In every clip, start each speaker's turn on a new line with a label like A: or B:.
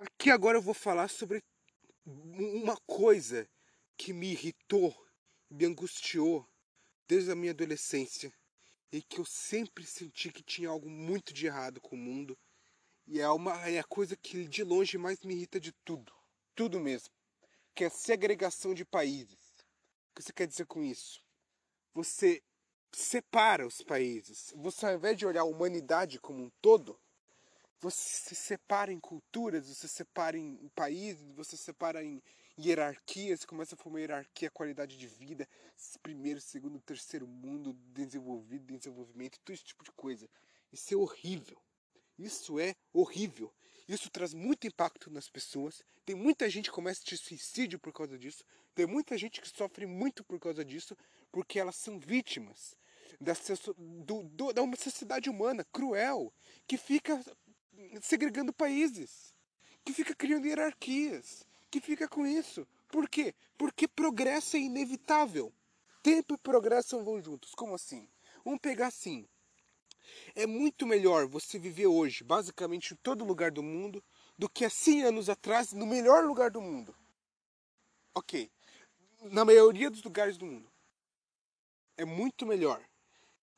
A: Aqui agora eu vou falar sobre uma coisa que me irritou, me angustiou desde a minha adolescência e que eu sempre senti que tinha algo muito de errado com o mundo. E é, uma, é a coisa que de longe mais me irrita de tudo. Tudo mesmo. Que é a segregação de países. O que você quer dizer com isso? Você separa os países. Você, ao invés de olhar a humanidade como um todo, você se separa em culturas, você separa em países, você separa em hierarquias, começa a formar hierarquia, qualidade de vida, primeiro, segundo, terceiro mundo, desenvolvido, desenvolvimento, todo esse tipo de coisa. Isso é horrível. Isso é horrível. Isso traz muito impacto nas pessoas. Tem muita gente que começa de suicídio por causa disso. Tem muita gente que sofre muito por causa disso, porque elas são vítimas dessa, do, do, da uma sociedade humana cruel que fica segregando países, que fica criando hierarquias, que fica com isso. Por quê? Porque progresso é inevitável. Tempo e progresso vão juntos. Como assim? Vamos pegar assim. É muito melhor você viver hoje, basicamente em todo lugar do mundo, do que há 100 anos atrás, no melhor lugar do mundo. Ok. Na maioria dos lugares do mundo. É muito melhor.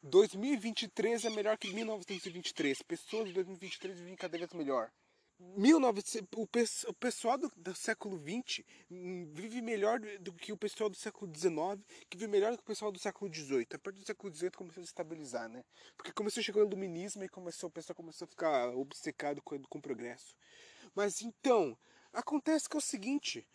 A: 2023 é melhor que 1923. Pessoas de 2023 vivem cada vez melhor. 1900, o, o pessoal do, do, século XX hum, vive melhor do que o pessoal do século XIX, que vive melhor do que o pessoal do século XVIII. A partir do século XVIII começou a se estabilizar, né? Porque começou a chegar o iluminismo e começou, o pessoal começou a ficar obcecado com, com o progresso. Mas então, acontece que é o seguinte: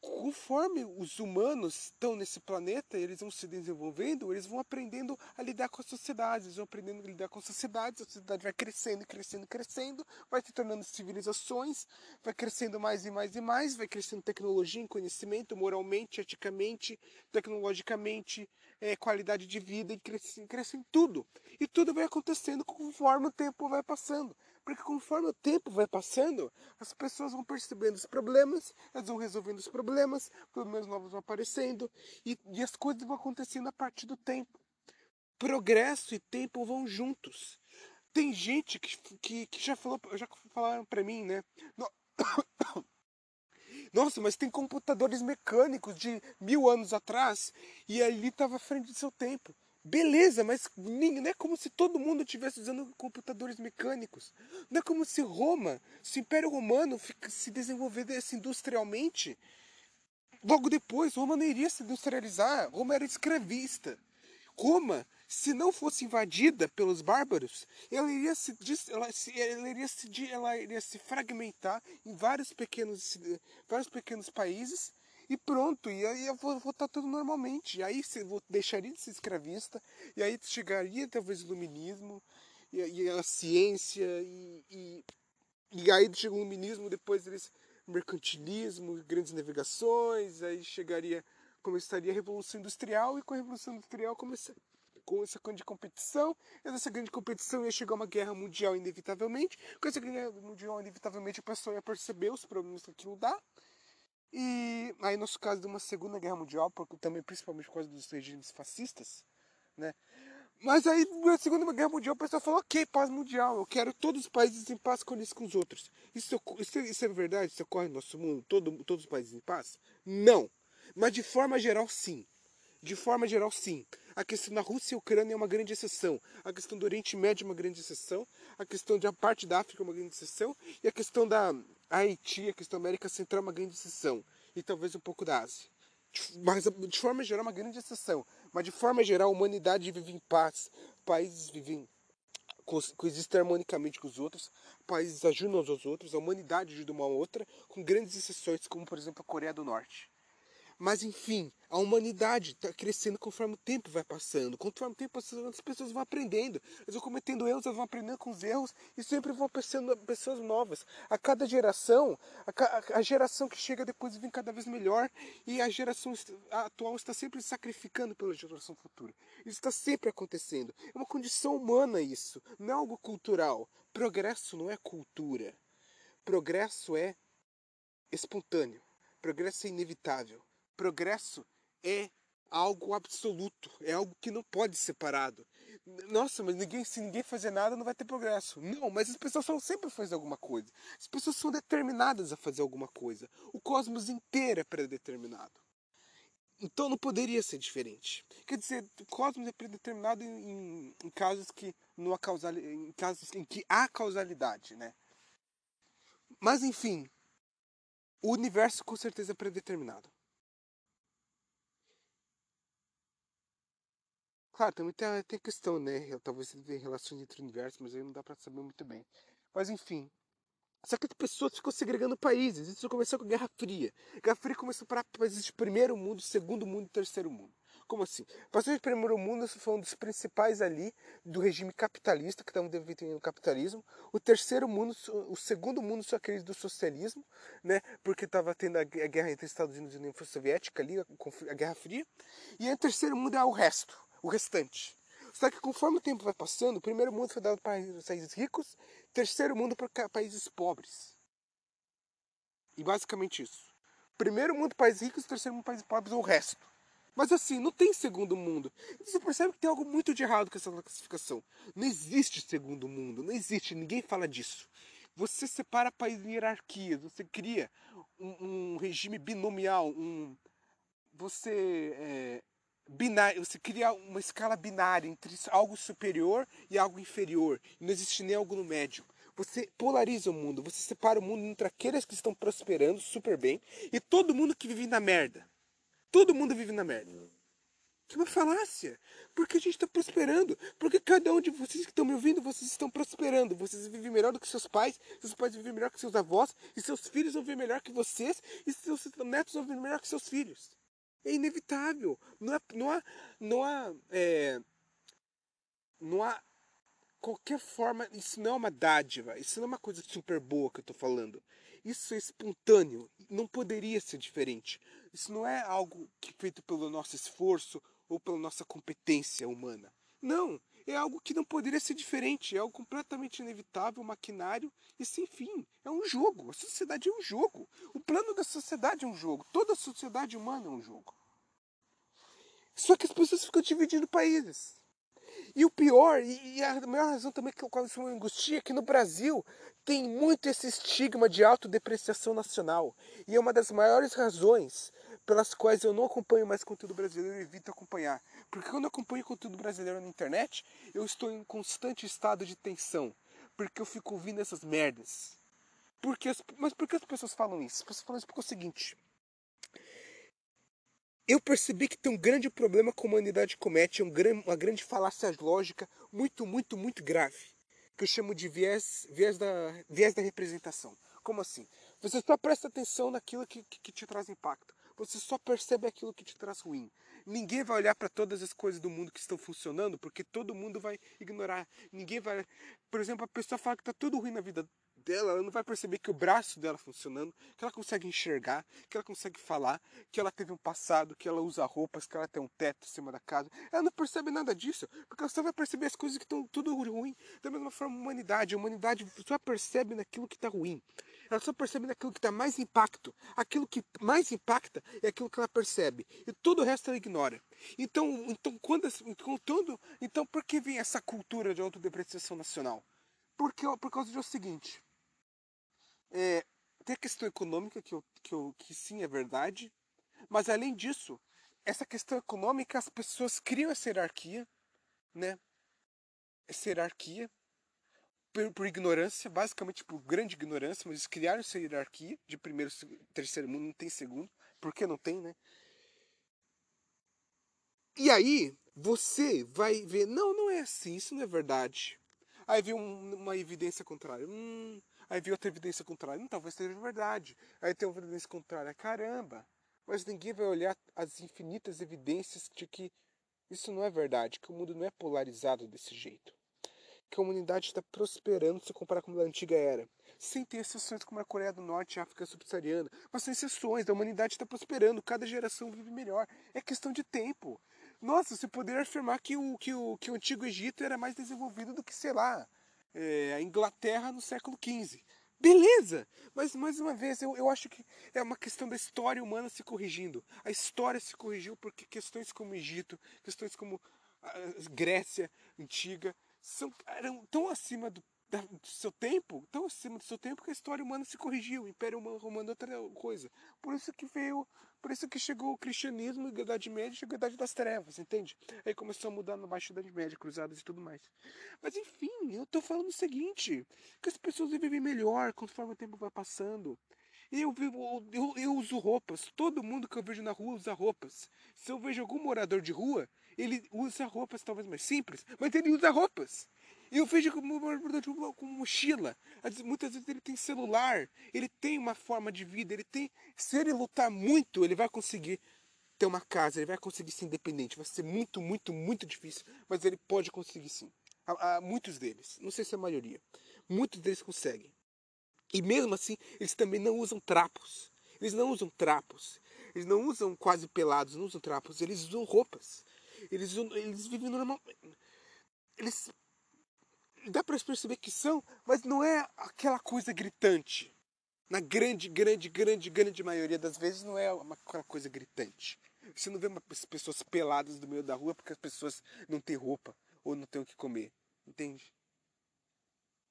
A: conforme os humanos estão nesse planeta, eles vão se desenvolvendo, eles vão aprendendo a lidar com as sociedades, vão aprendendo a lidar com a sociedade, a sociedade vai crescendo, crescendo, crescendo, vai se tornando civilizações, vai crescendo mais e mais e mais, vai crescendo tecnologia, conhecimento, moralmente, eticamente, tecnologicamente, é, qualidade de vida, e cresce, cresce em tudo. E tudo vai acontecendo conforme o tempo vai passando. Porque conforme o tempo vai passando, as pessoas vão percebendo os problemas, elas vão resolvendo os problemas, problemas novos vão aparecendo e, e as coisas vão acontecendo a partir do tempo. Progresso e tempo vão juntos. Tem gente que, que, que já falou, já falaram para mim, né? Nossa, mas tem computadores mecânicos de mil anos atrás e ali estava à frente do seu tempo. Beleza, mas não é como se todo mundo estivesse usando computadores mecânicos. Não é como se Roma, se o Império Romano se desenvolvesse industrialmente. Logo depois, Roma não iria se industrializar. Roma era escravista. Roma, se não fosse invadida pelos bárbaros, ela iria se, ela, ela iria se, ela iria se fragmentar em vários pequenos, vários pequenos países e pronto, e aí eu vou voltar tudo normalmente. E aí você deixaria de ser escravista, e aí chegaria talvez o iluminismo, e, e a ciência, e, e, e aí chega o iluminismo, depois eles mercantilismo, grandes navegações, aí chegaria, começaria a Revolução Industrial, e com a Revolução Industrial começa, com essa grande competição, e dessa grande competição ia chegar uma guerra mundial inevitavelmente, com essa guerra mundial inevitavelmente a pessoa ia perceber os problemas que aquilo dá, e aí, no caso de uma Segunda Guerra Mundial, porque também principalmente por causa dos regimes fascistas, né? Mas aí, na Segunda Guerra Mundial, o pessoal falou: ok, paz mundial, eu quero todos os países em paz com eles com os outros. Isso, isso, isso é verdade? Isso ocorre no nosso mundo? Todo, todos os países em paz? Não. Mas de forma geral, sim. De forma geral, sim. A questão da Rússia e Ucrânia é uma grande exceção. A questão do Oriente Médio é uma grande exceção. A questão da parte da África é uma grande exceção. E a questão da Haiti, a questão da América Central é uma grande exceção. E talvez um pouco da Ásia. Mas de forma geral é uma grande exceção. Mas de forma geral a humanidade vive em paz. Países vivem coexistem harmonicamente com os outros, países ajudam uns aos outros, a humanidade ajuda uma a outra, com grandes exceções, como por exemplo a Coreia do Norte. Mas enfim, a humanidade está crescendo conforme o tempo vai passando. Conforme o tempo passando, as pessoas vão aprendendo. Elas vão cometendo erros, elas vão aprendendo com os erros e sempre vão pensando pessoas novas. A cada geração, a, a geração que chega depois vem cada vez melhor e a geração atual está sempre se sacrificando pela geração futura. Isso está sempre acontecendo. É uma condição humana isso, não é algo cultural. Progresso não é cultura. Progresso é espontâneo. Progresso é inevitável progresso é algo absoluto, é algo que não pode ser parado. nossa, mas ninguém, se ninguém fazer nada não vai ter progresso. Não, mas as pessoas são sempre fazer alguma coisa. As pessoas são determinadas a fazer alguma coisa. O cosmos inteiro é predeterminado. Então não poderia ser diferente. Quer dizer, o cosmos é predeterminado em, em, casos que não há causalidade, em casos em que há causalidade, né? Mas enfim, o universo com certeza é predeterminado. Claro, também tem, tem questão, né? Talvez tenha relações entre universos, mas aí não dá pra saber muito bem. Mas enfim. Só que as pessoas ficam segregando países. Isso começou com a Guerra Fria. A Guerra Fria começou para países de primeiro mundo, segundo mundo e terceiro mundo. Como assim? Países de primeiro mundo foi um dos principais ali do regime capitalista, que estavam defendendo o capitalismo. O terceiro mundo, o segundo mundo são aqueles do socialismo, né? Porque estava tendo a guerra entre Estados Unidos e União Soviética ali, a Guerra Fria. E o terceiro mundo é o resto o restante. Só que conforme o tempo vai passando, o primeiro mundo foi dado para países ricos, terceiro mundo para países pobres. E basicamente isso. Primeiro mundo países ricos, terceiro mundo países pobres, o resto. Mas assim, não tem segundo mundo. Você percebe que tem algo muito de errado com essa classificação. Não existe segundo mundo, não existe, ninguém fala disso. Você separa países em hierarquias, você cria um, um regime binomial, um, você é, binário, você cria uma escala binária entre algo superior e algo inferior. Não existe nem algo no médio. Você polariza o mundo, você separa o mundo entre aqueles que estão prosperando super bem e todo mundo que vive na merda. Todo mundo vive na merda. Que uma falácia. Porque a gente está prosperando. Porque cada um de vocês que estão me ouvindo, vocês estão prosperando. Vocês vivem melhor do que seus pais, seus pais vivem melhor que seus avós, e seus filhos vão viver melhor que vocês, e seus netos vão viver melhor que seus filhos. É inevitável. Não há, não há, não há, é, não há qualquer forma. Isso não é uma dádiva. Isso não é uma coisa super boa que eu estou falando. Isso é espontâneo. Não poderia ser diferente. Isso não é algo que é feito pelo nosso esforço ou pela nossa competência humana. Não é algo que não poderia ser diferente, é algo completamente inevitável, maquinário e sem fim. É um jogo. A sociedade é um jogo. O plano da sociedade é um jogo. Toda a sociedade humana é um jogo. Só que as pessoas ficam dividindo países. E o pior, e a maior razão também que eu quase me angustia, é que no Brasil tem muito esse estigma de autodepreciação nacional. E é uma das maiores razões pelas quais eu não acompanho mais conteúdo brasileiro e evito acompanhar. Porque quando eu acompanho conteúdo brasileiro na internet, eu estou em constante estado de tensão. Porque eu fico ouvindo essas merdas. Porque as, mas por que as pessoas falam isso? As pessoas falam isso porque é o seguinte. Eu percebi que tem um grande problema que a humanidade comete, um, uma grande falácia lógica muito, muito, muito grave. Que eu chamo de viés, viés, da, viés da representação. Como assim? Você só presta atenção naquilo que, que, que te traz impacto. Você só percebe aquilo que te traz ruim. Ninguém vai olhar para todas as coisas do mundo que estão funcionando, porque todo mundo vai ignorar. Ninguém vai. Por exemplo, a pessoa fala que está tudo ruim na vida dela, ela não vai perceber que o braço dela funcionando, que ela consegue enxergar, que ela consegue falar, que ela teve um passado, que ela usa roupas, que ela tem um teto em cima da casa. Ela não percebe nada disso, porque ela só vai perceber as coisas que estão tudo ruim. Da mesma forma, a humanidade, a humanidade só percebe naquilo que está ruim. Ela só percebe naquilo que dá mais impacto. Aquilo que mais impacta é aquilo que ela percebe. E todo o resto ela ignora. Então, então, quando, todo, então por que vem essa cultura de autodepreciação nacional? Porque, por causa do seguinte. É, tem a questão econômica, que, eu, que, eu, que sim é verdade, mas além disso, essa questão econômica, as pessoas criam essa hierarquia, né? Essa hierarquia por, por, ignorância, basicamente por grande ignorância, mas eles criaram essa hierarquia de primeiro, terceiro mundo, não tem segundo, porque não tem, né? E aí, você vai ver, não, não é assim, isso não é verdade. Aí vem um, uma evidência contrária. Hum, Aí vi outra evidência contrária. Não, talvez seja verdade. Aí tem outra evidência contrária. Caramba! Mas ninguém vai olhar as infinitas evidências de que isso não é verdade, que o mundo não é polarizado desse jeito. Que a humanidade está prosperando se comparar com a antiga era. Sem ter exceções como a Coreia do Norte e a África subsaariana. Mas sem exceções, a humanidade está prosperando, cada geração vive melhor. É questão de tempo. Nossa, você poderia afirmar que o, que o, que o antigo Egito era mais desenvolvido do que, sei lá, é, a Inglaterra no século XV. Beleza! Mas, mais uma vez, eu, eu acho que é uma questão da história humana se corrigindo. A história se corrigiu porque questões como o Egito, questões como Grécia antiga, são, eram tão acima do, da, do seu tempo, tão acima do seu tempo que a história humana se corrigiu, o Império Romano é outra coisa. Por isso que veio, por isso que chegou o cristianismo, a Idade Média, chegou a Idade das Trevas, entende? Aí começou a mudar na Baixa Idade Média, cruzadas e tudo mais. Mas enfim, eu tô falando o seguinte, que as pessoas vivem melhor conforme o tempo vai passando. Eu, vivo, eu, eu uso roupas. Todo mundo que eu vejo na rua usa roupas. Se eu vejo algum morador de rua, ele usa roupas talvez mais simples, mas ele usa roupas. E eu vejo como rua com mochila. Muitas vezes ele tem celular, ele tem uma forma de vida, ele tem. Se ele lutar muito, ele vai conseguir ter uma casa, ele vai conseguir ser independente. Vai ser muito, muito, muito difícil, mas ele pode conseguir sim. Há, há muitos deles, não sei se é a maioria, muitos deles conseguem. E mesmo assim, eles também não usam trapos. Eles não usam trapos. Eles não usam quase pelados, não usam trapos. Eles usam roupas. Eles, eles vivem normal. Eles. Dá para perceber que são, mas não é aquela coisa gritante. Na grande, grande, grande, grande maioria das vezes não é uma, aquela coisa gritante. Você não vê uma, pessoas peladas no meio da rua porque as pessoas não têm roupa ou não têm o que comer. Entende?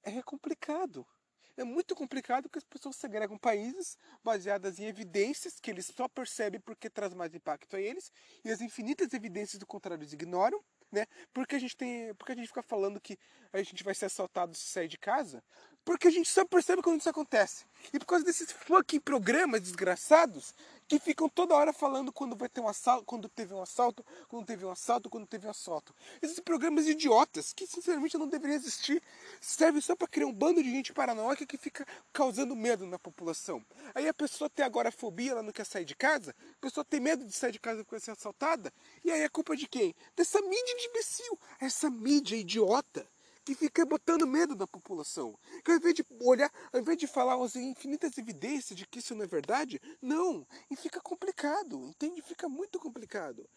A: É complicado. É muito complicado porque as pessoas segregam países baseadas em evidências que eles só percebem porque traz mais impacto a eles e as infinitas evidências do contrário ignoram, né? Porque a gente tem, porque a gente fica falando que a gente vai ser assaltado se sair de casa, porque a gente só percebe quando isso acontece. E por causa desses fucking programas desgraçados que ficam toda hora falando quando vai ter um assalto, quando teve um assalto, quando teve um assalto, quando teve um assalto. Esses programas idiotas que sinceramente não deveriam existir, servem só para criar um bando de gente paranoica que fica causando medo na população. Aí a pessoa tem agora fobia, ela não quer sair de casa, a pessoa tem medo de sair de casa porque vai ser assaltada, e aí é culpa de quem? Dessa mídia de imbecil, essa mídia idiota que fica botando medo na população. Que ao invés de olhar, ao invés de falar as infinitas evidências de que isso não é verdade, não. E fica complicado, entende? Fica muito complicado.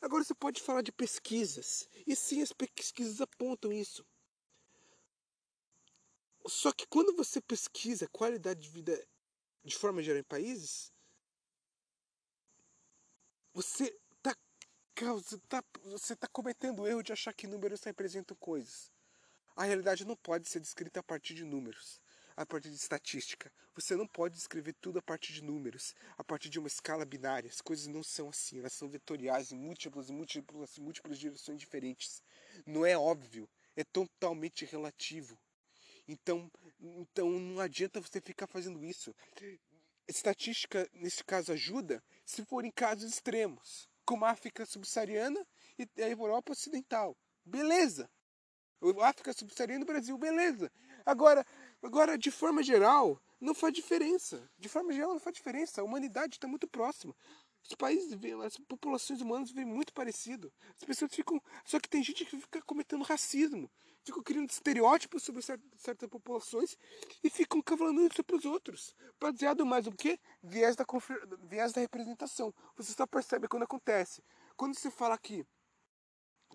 A: Agora você pode falar de pesquisas. E sim, as pesquisas apontam isso. Só que quando você pesquisa qualidade de vida de forma geral em países, você está tá, você tá cometendo o erro de achar que números representam coisas. A realidade não pode ser descrita a partir de números, a partir de estatística. Você não pode descrever tudo a partir de números, a partir de uma escala binária. As coisas não são assim, elas são vetoriais em múltiplas e múltiplas, múltiplas direções diferentes. Não é óbvio, é totalmente relativo. Então, então não adianta você ficar fazendo isso. Estatística, nesse caso, ajuda se for em casos extremos, como a África subsaariana e a Europa Ocidental. Beleza! África subsaariana e Brasil, beleza. Agora, agora, de forma geral, não faz diferença. De forma geral, não faz diferença. A humanidade está muito próxima. Os países, as populações humanas vivem muito parecido. As pessoas ficam. Só que tem gente que fica cometendo racismo. Ficam criando estereótipos sobre certas populações e ficam cavalando isso para os outros. Baseado mais no que? Viés da, viés da representação. Você só percebe quando acontece. Quando você fala que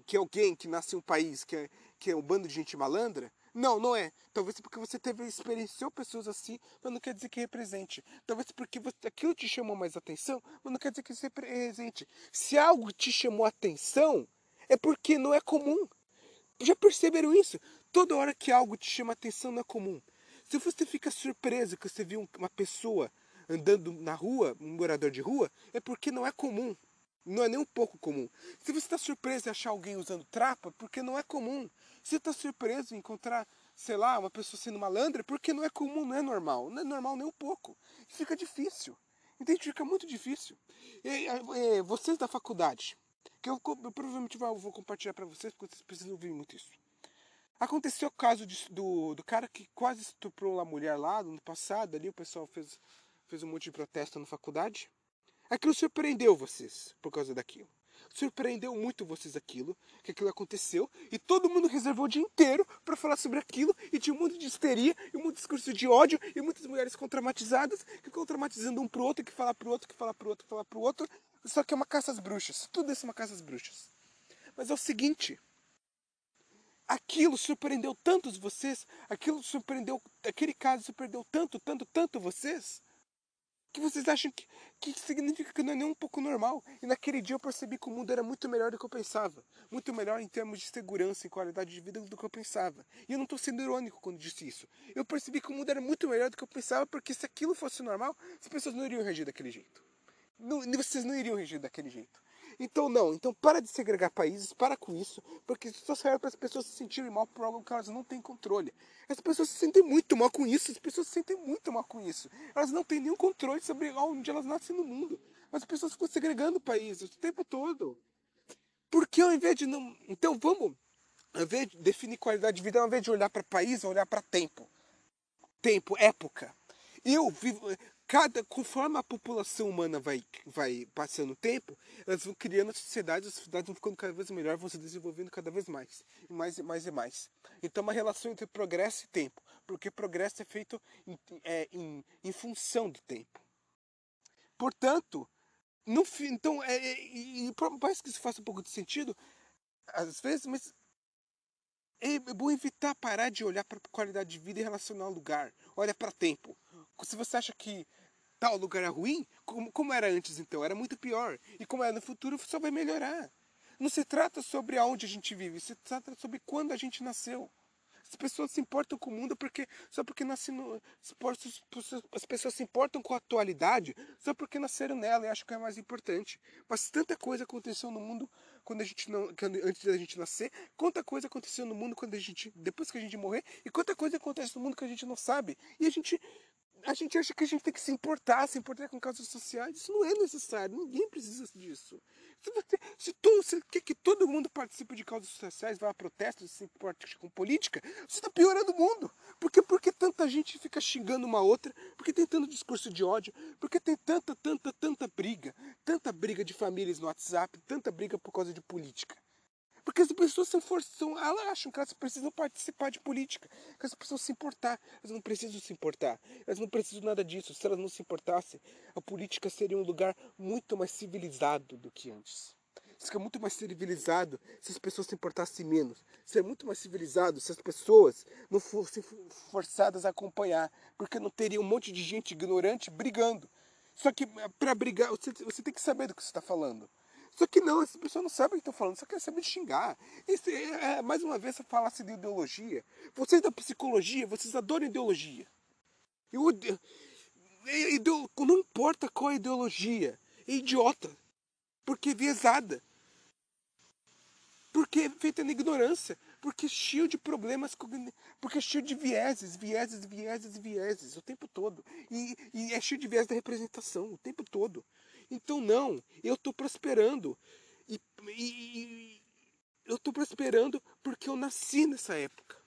A: que alguém que nasce em um país que é, que é um bando de gente malandra. Não, não é. Talvez porque você teve experienciou pessoas assim, mas não quer dizer que represente. Talvez porque você, aquilo te chamou mais atenção, mas não quer dizer que você represente. Se algo te chamou atenção, é porque não é comum. Já perceberam isso? Toda hora que algo te chama atenção não é comum. Se você fica surpreso que você viu uma pessoa andando na rua, um morador de rua, é porque não é comum. Não é nem um pouco comum. Se você está surpreso em achar alguém usando trapa, porque não é comum. Se está surpreso em encontrar, sei lá, uma pessoa sendo malandra, porque não é comum, não é normal. Não é normal nem um pouco. Fica difícil. Entende? Fica muito difícil. E, e, vocês da faculdade, que eu, eu provavelmente vou, vou compartilhar para vocês, porque vocês precisam ouvir muito isso. Aconteceu o caso de, do, do cara que quase estuprou a mulher lá no ano passado, ali o pessoal fez, fez um monte de protesto na faculdade. Aquilo surpreendeu vocês por causa daquilo. Surpreendeu muito vocês aquilo, que aquilo aconteceu, e todo mundo reservou o dia inteiro para falar sobre aquilo, e tinha um mundo de histeria, e um discurso de ódio, e muitas mulheres contramatizadas, que ficam traumatizando um pro outro, que fala pro outro, que fala pro outro, que fala pro outro. Só que é uma caça às bruxas. Tudo isso é uma caça às bruxas. Mas é o seguinte, aquilo surpreendeu tantos vocês, aquilo surpreendeu, aquele caso surpreendeu tanto, tanto, tanto vocês, que vocês acham que, que significa que não é nem um pouco normal. E naquele dia eu percebi que o mundo era muito melhor do que eu pensava. Muito melhor em termos de segurança e qualidade de vida do que eu pensava. E eu não estou sendo irônico quando disse isso. Eu percebi que o mundo era muito melhor do que eu pensava, porque se aquilo fosse normal, as pessoas não iriam reagir daquele jeito. Não, vocês não iriam reagir daquele jeito. Então não, então para de segregar países, para com isso, porque isso só serve para as pessoas se sentirem mal por algo que elas não têm controle. As pessoas se sentem muito mal com isso, as pessoas se sentem muito mal com isso. Elas não têm nenhum controle sobre onde elas nascem no mundo. As pessoas ficam segregando países o tempo todo. Porque ao invés de não. Então vamos, ao invés de definir qualidade de vida, ao invés de olhar para país, olhar para tempo. Tempo, época. Eu vivo cada conforme a população humana vai vai passando o tempo, elas vão criando a sociedade, as sociedades vão ficando cada vez melhor, vão se desenvolvendo cada vez mais, e mais e mais e mais. Então, uma relação entre progresso e tempo, porque progresso é feito em, é, em, em função do tempo. Portanto, no então, é, é, e, parece que isso faça um pouco de sentido, às vezes, mas é bom evitar parar de olhar para a qualidade de vida em relação ao lugar. Olha para tempo. Se você acha que tal lugar é ruim, como, como era antes então? Era muito pior. E como é no futuro, só vai melhorar. Não se trata sobre aonde a gente vive, se trata sobre quando a gente nasceu. As pessoas se importam com o mundo porque só porque nasceram. As pessoas se importam com a atualidade só porque nasceram nela e acham que é mais importante. Mas tanta coisa aconteceu no mundo quando a gente não, antes da gente nascer, quanta coisa aconteceu no mundo quando a gente, depois que a gente morrer, e quanta coisa acontece no mundo que a gente não sabe. E a gente a gente acha que a gente tem que se importar, se importar com causas sociais. Isso não é necessário, ninguém precisa disso. Se, você, se, se quer que todo mundo participe de causas sociais, vá a protestos, se importe com política, você está piorando o mundo. Porque, porque tanta gente fica xingando uma outra, porque tem tanto discurso de ódio, porque tem tanta, tanta, tanta briga, tanta briga de famílias no WhatsApp, tanta briga por causa de política. Porque as pessoas são, são elas acham que elas precisam participar de política, que elas precisam se importar. Elas não precisam se importar. Elas não precisam nada disso. Se elas não se importassem, a política seria um lugar muito mais civilizado do que antes. Seria muito mais civilizado se as pessoas se importassem menos. Seria muito mais civilizado se as pessoas não fossem forçadas a acompanhar. Porque não teria um monte de gente ignorante brigando. Só que eh, para brigar, você, você tem que saber do que você está falando. Só que não, essa pessoa não sabe o que estão falando, só quer saber de xingar. Isso é, é, mais uma vez, essa falasse de ideologia. Vocês da psicologia, vocês adoram ideologia. Eu, eu, não importa qual é a ideologia, é idiota. Porque é viesada. Porque é feita na ignorância. Porque é cheio de problemas, porque é cheio de vieses, vieses, vieses, vieses o tempo todo. E, e é cheio de viés da representação o tempo todo. Então, não, eu estou prosperando. E, e, eu estou prosperando porque eu nasci nessa época.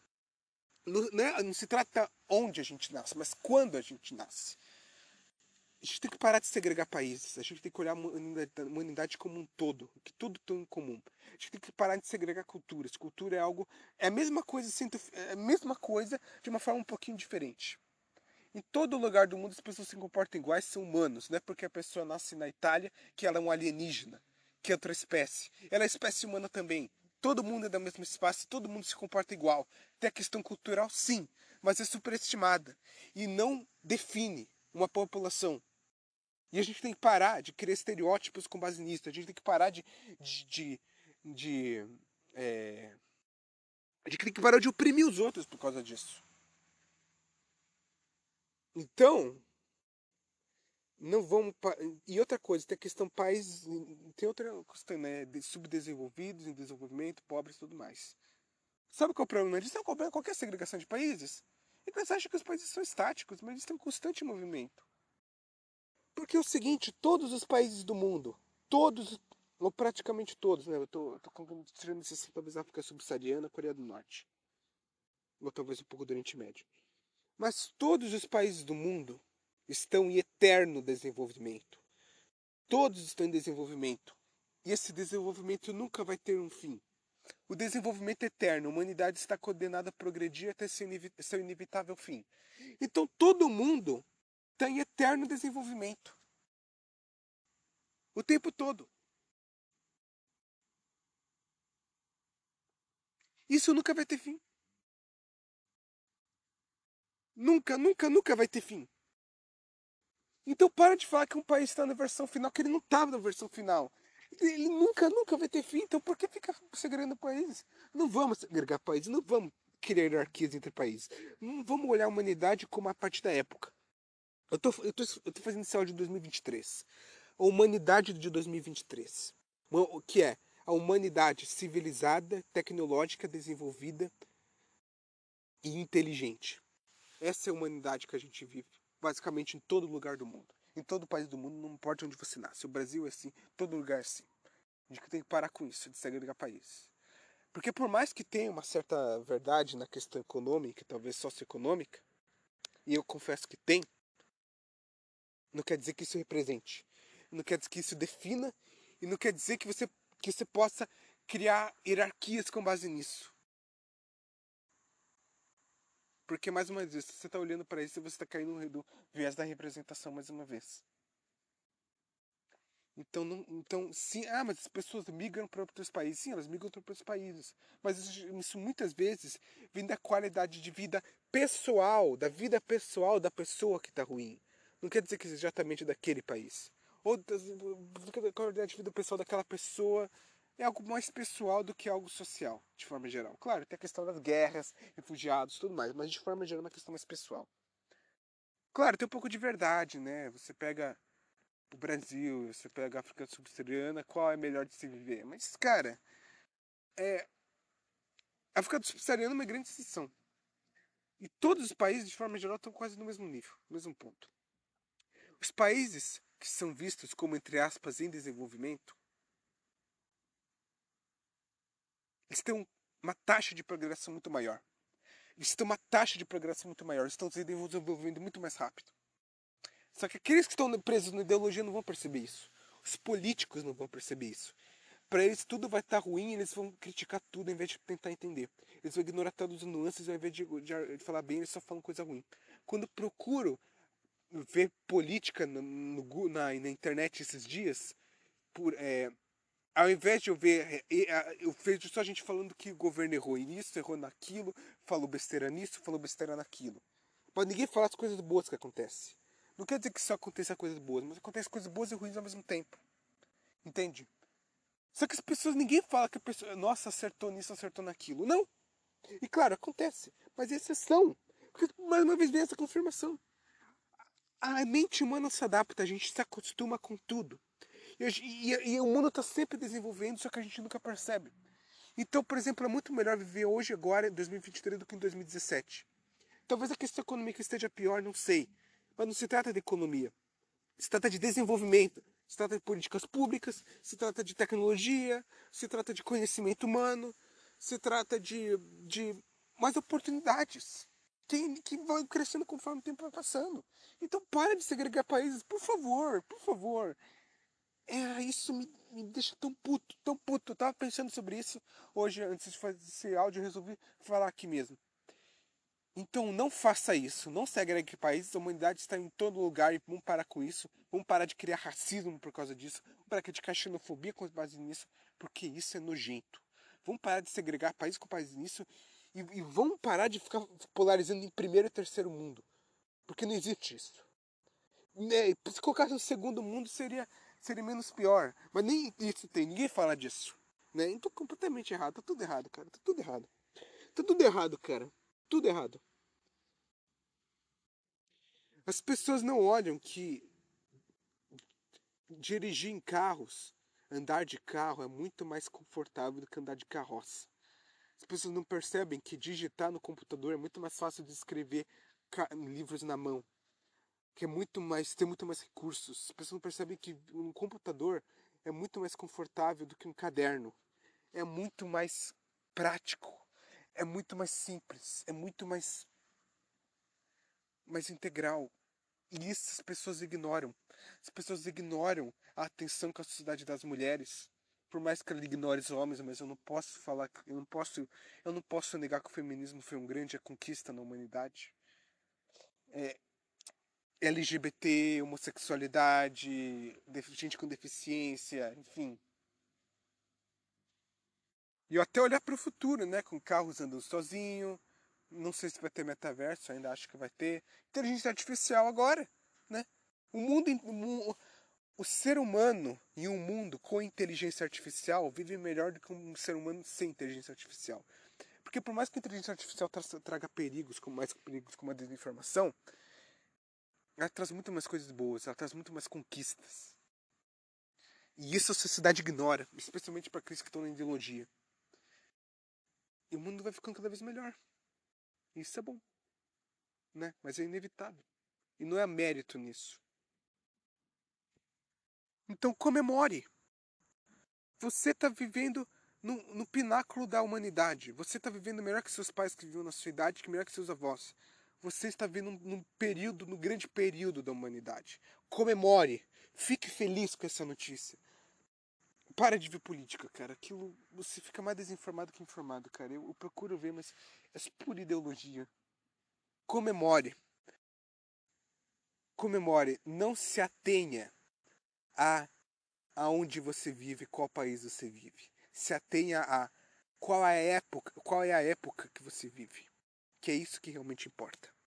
A: Não, né? não se trata onde a gente nasce, mas quando a gente nasce. A gente tem que parar de segregar países. A gente tem que olhar a humanidade como um todo, que tudo tem em comum. A gente tem que parar de segregar culturas. Cultura é algo, é a mesma coisa, é a mesma coisa de uma forma um pouquinho diferente. Em todo lugar do mundo as pessoas se comportam iguais, são humanos. Não é porque a pessoa nasce na Itália que ela é um alienígena, que é outra espécie. Ela é espécie humana também. Todo mundo é da mesma espécie, todo mundo se comporta igual. Tem a questão cultural, sim, mas é superestimada e não define uma população. E a gente tem que parar de criar estereótipos com base nisso. A gente tem que parar de. de, de, de é... A gente tem que parar de oprimir os outros por causa disso. Então, não vamos. E outra coisa, tem a questão país. Tem outra questão, né? De subdesenvolvidos, em desenvolvimento, pobres e tudo mais. Sabe qual é o problema disso? É o qualquer segregação de países. E você acha que os países são estáticos, mas eles estão em constante movimento. Porque é o seguinte, todos os países do mundo, todos, ou praticamente todos, né? Eu eu tô tirando exceção talvez África Subsaariana, Coreia do Norte. Ou talvez um pouco do Oriente Médio. Mas todos os países do mundo estão em eterno desenvolvimento. Todos estão em desenvolvimento. E esse desenvolvimento nunca vai ter um fim. O desenvolvimento eterno, a humanidade está condenada a progredir até seu inevitável fim. Então todo mundo está em eterno desenvolvimento. O tempo todo. Isso nunca vai ter fim. Nunca, nunca, nunca vai ter fim. Então para de falar que um país está na versão final, que ele não estava na versão final. Ele nunca, nunca vai ter fim, então por que ficar segregando países? Não vamos segregar países, não vamos criar hierarquias entre países. Não vamos olhar a humanidade como a parte da época. Eu tô, eu tô, eu tô fazendo esse áudio de 2023. A humanidade de 2023. O que é? A humanidade civilizada, tecnológica, desenvolvida e inteligente. Essa é a humanidade que a gente vive, basicamente em todo lugar do mundo. Em todo país do mundo, não importa onde você nasce. O Brasil é assim, todo lugar é assim. A gente tem que parar com isso, de segregar países. Porque por mais que tenha uma certa verdade na questão econômica, talvez socioeconômica, e eu confesso que tem, não quer dizer que isso represente. Não quer dizer que isso defina e não quer dizer que você, que você possa criar hierarquias com base nisso. Porque, mais uma vez, você está olhando para isso, você está caindo no viés da representação mais uma vez. Então, não, então sim, ah, mas as pessoas migram para outros países. Sim, elas migram para outros países. Mas isso, isso, muitas vezes vem da qualidade de vida pessoal, da vida pessoal da pessoa que está ruim. Não quer dizer que seja exatamente daquele país. Ou da qualidade de vida pessoal daquela pessoa é algo mais pessoal do que algo social, de forma geral. Claro, tem a questão das guerras, refugiados, tudo mais, mas de forma geral é uma questão mais pessoal. Claro, tem um pouco de verdade, né? Você pega o Brasil, você pega a África Subsaariana, qual é melhor de se viver? Mas, cara, é... a África Subsaariana é uma grande exceção. E todos os países, de forma geral, estão quase no mesmo nível, no mesmo ponto. Os países que são vistos como, entre aspas, em desenvolvimento, Eles têm uma taxa de progressão muito maior. Eles têm uma taxa de progressão muito maior. Eles estão se desenvolvendo muito mais rápido. Só que aqueles que estão presos na ideologia não vão perceber isso. Os políticos não vão perceber isso. Para eles tudo vai estar ruim, eles vão criticar tudo ao invés de tentar entender. Eles vão ignorar todas as nuances ao invés de, de, de falar bem, eles só falam coisa ruim. Quando procuro ver política no, no, na, na internet esses dias, por, é, ao invés de eu ver, eu vejo só a gente falando que o governo errou nisso, errou naquilo, falou besteira nisso, falou besteira naquilo. Mas ninguém fala as coisas boas que acontecem. Não quer dizer que só aconteça coisas boas, mas acontece coisas boas e ruins ao mesmo tempo. Entende? Só que as pessoas, ninguém fala que a pessoa, nossa, acertou nisso, acertou naquilo. Não. E claro, acontece. Mas é exceção. Porque mais uma vez vem essa confirmação. A mente humana se adapta, a gente se acostuma com tudo. E, e, e o mundo está sempre desenvolvendo, só que a gente nunca percebe. Então, por exemplo, é muito melhor viver hoje, agora, em 2023, do que em 2017. Talvez a questão econômica esteja pior, não sei. Mas não se trata de economia. Se trata de desenvolvimento. Se trata de políticas públicas. Se trata de tecnologia. Se trata de conhecimento humano. Se trata de, de mais oportunidades. Que, que vão crescendo conforme o tempo vai passando. Então, para de segregar países, por favor, por favor. É, isso me, me deixa tão puto, tão puto. Eu tava pensando sobre isso hoje, antes de fazer esse áudio, eu resolvi falar aqui mesmo. Então não faça isso, não segregue países, a humanidade está em todo lugar e vamos parar com isso, vamos parar de criar racismo por causa disso, vamos parar de criar xenofobia com base nisso, porque isso é nojento. Vamos parar de segregar países com base nisso e, e vamos parar de ficar polarizando em primeiro e terceiro mundo, porque não existe isso. Né, se colocasse no segundo mundo seria seria menos pior. Mas nem isso tem, ninguém fala disso. Né? Então completamente errado, tá tudo errado, cara. Tá tudo errado. Tá tudo errado, cara. Tudo errado. As pessoas não olham que dirigir em carros, andar de carro é muito mais confortável do que andar de carroça. As pessoas não percebem que digitar no computador é muito mais fácil de escrever livros na mão que é muito mais tem muito mais recursos. As pessoas não percebem que um computador é muito mais confortável do que um caderno. É muito mais prático, é muito mais simples, é muito mais mais integral. E isso as pessoas ignoram. As pessoas ignoram a atenção que a sociedade das mulheres. Por mais que ela ignore os homens, mas eu não posso falar, eu não posso, eu não posso negar que o feminismo foi uma grande conquista na humanidade. É, LGBT, homossexualidade, gente com deficiência, enfim. E até olhar para o futuro, né? Com carros andando sozinho. Não sei se vai ter metaverso, ainda acho que vai ter. Inteligência artificial agora, né? O mundo, o, ser humano em um mundo com inteligência artificial vive melhor do que um ser humano sem inteligência artificial. Porque por mais que a inteligência artificial traga perigos, como mais perigos como a desinformação, ela traz muito mais coisas boas, ela traz muito mais conquistas. E isso a sociedade ignora, especialmente para aqueles que estão na ideologia. E o mundo vai ficando cada vez melhor. Isso é bom. Né? Mas é inevitável. E não é mérito nisso. Então comemore. Você está vivendo no, no, pináculo da humanidade. Você está vivendo melhor que seus pais que viviam na sua idade, que melhor que seus avós. Você está vivendo num período, no grande período da humanidade. Comemore. Fique feliz com essa notícia. Para de ver política, cara. Aquilo você fica mais desinformado que informado, cara. Eu, eu procuro ver, mas é pura ideologia. Comemore. Comemore. Não se atenha a aonde você vive, qual país você vive. Se atenha a qual é a época, qual é a época que você vive. Que é isso que realmente importa.